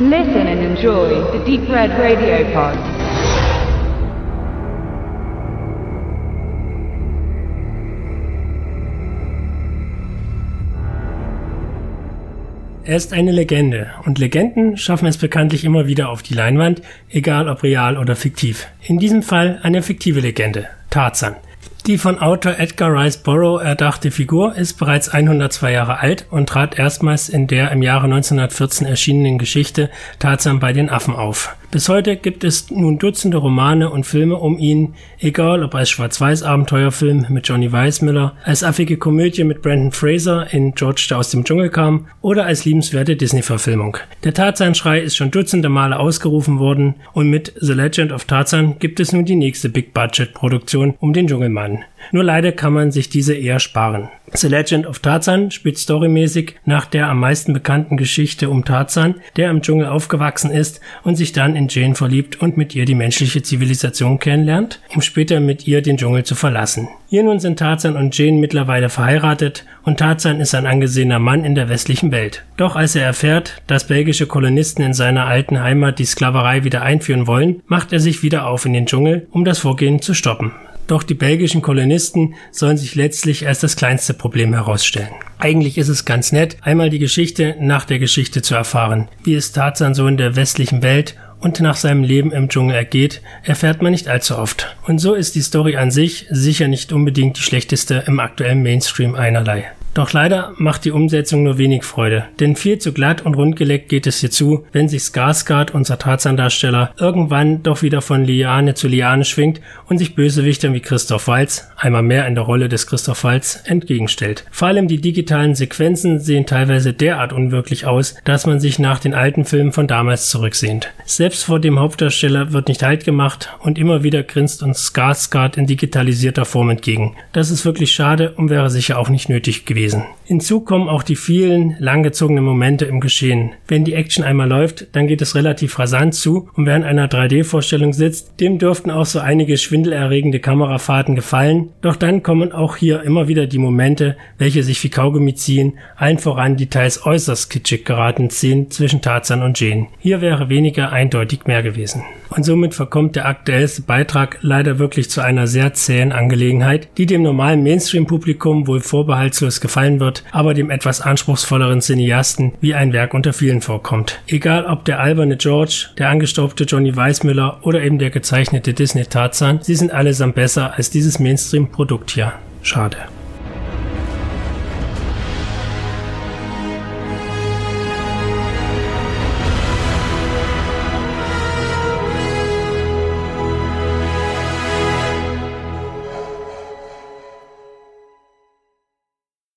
Listen and enjoy the Deep Red Radio Pod. Er ist eine Legende und Legenden schaffen es bekanntlich immer wieder auf die Leinwand, egal ob real oder fiktiv. In diesem Fall eine fiktive Legende, Tarzan. Die von Autor Edgar Rice Burroughs erdachte Figur ist bereits 102 Jahre alt und trat erstmals in der im Jahre 1914 erschienenen Geschichte Tarzan bei den Affen auf. Bis heute gibt es nun Dutzende Romane und Filme um ihn, egal ob als Schwarz-Weiß-Abenteuerfilm mit Johnny Weissmiller, als affige Komödie mit Brandon Fraser in George, der aus dem Dschungel kam, oder als liebenswerte Disney-Verfilmung. Der Tarzan-Schrei ist schon dutzende Male ausgerufen worden und mit The Legend of Tarzan gibt es nun die nächste Big-Budget-Produktion um den Dschungelmann. Nur leider kann man sich diese eher sparen. The Legend of Tarzan spielt storymäßig nach der am meisten bekannten Geschichte um Tarzan, der im Dschungel aufgewachsen ist und sich dann in Jane verliebt und mit ihr die menschliche Zivilisation kennenlernt, um später mit ihr den Dschungel zu verlassen. Hier nun sind Tarzan und Jane mittlerweile verheiratet und Tarzan ist ein angesehener Mann in der westlichen Welt. Doch als er erfährt, dass belgische Kolonisten in seiner alten Heimat die Sklaverei wieder einführen wollen, macht er sich wieder auf in den Dschungel, um das Vorgehen zu stoppen. Doch die belgischen Kolonisten sollen sich letztlich als das kleinste Problem herausstellen. Eigentlich ist es ganz nett, einmal die Geschichte nach der Geschichte zu erfahren. Wie es Tarzan so in der westlichen Welt und nach seinem Leben im Dschungel ergeht, erfährt man nicht allzu oft. Und so ist die Story an sich sicher nicht unbedingt die schlechteste im aktuellen Mainstream einerlei. Doch leider macht die Umsetzung nur wenig Freude, denn viel zu glatt und rundgeleckt geht es hier zu, wenn sich Skarsgård, unser Tarzan-Darsteller, irgendwann doch wieder von Liane zu Liane schwingt und sich Bösewichtern wie Christoph Walz, einmal mehr in der Rolle des Christoph Walz, entgegenstellt. Vor allem die digitalen Sequenzen sehen teilweise derart unwirklich aus, dass man sich nach den alten Filmen von damals zurücksehnt. Selbst vor dem Hauptdarsteller wird nicht halt gemacht und immer wieder grinst uns Skarsgård in digitalisierter Form entgegen. Das ist wirklich schade und wäre sicher auch nicht nötig gewesen gewesen. Hinzu kommen auch die vielen langgezogenen Momente im Geschehen. Wenn die Action einmal läuft, dann geht es relativ rasant zu und wer in einer 3D-Vorstellung sitzt, dem dürften auch so einige schwindelerregende Kamerafahrten gefallen. Doch dann kommen auch hier immer wieder die Momente, welche sich wie Kaugummi ziehen, allen voran die teils äußerst kitschig geratenen Szenen zwischen Tarzan und Jane. Hier wäre weniger eindeutig mehr gewesen. Und somit verkommt der aktuellste Beitrag leider wirklich zu einer sehr zähen Angelegenheit, die dem normalen Mainstream-Publikum wohl vorbehaltslos gefallen wird, aber dem etwas anspruchsvolleren Cineasten wie ein Werk unter vielen vorkommt. Egal ob der alberne George, der angestaubte Johnny Weissmüller oder eben der gezeichnete Disney Tarzan, sie sind allesamt besser als dieses Mainstream-Produkt hier. Schade.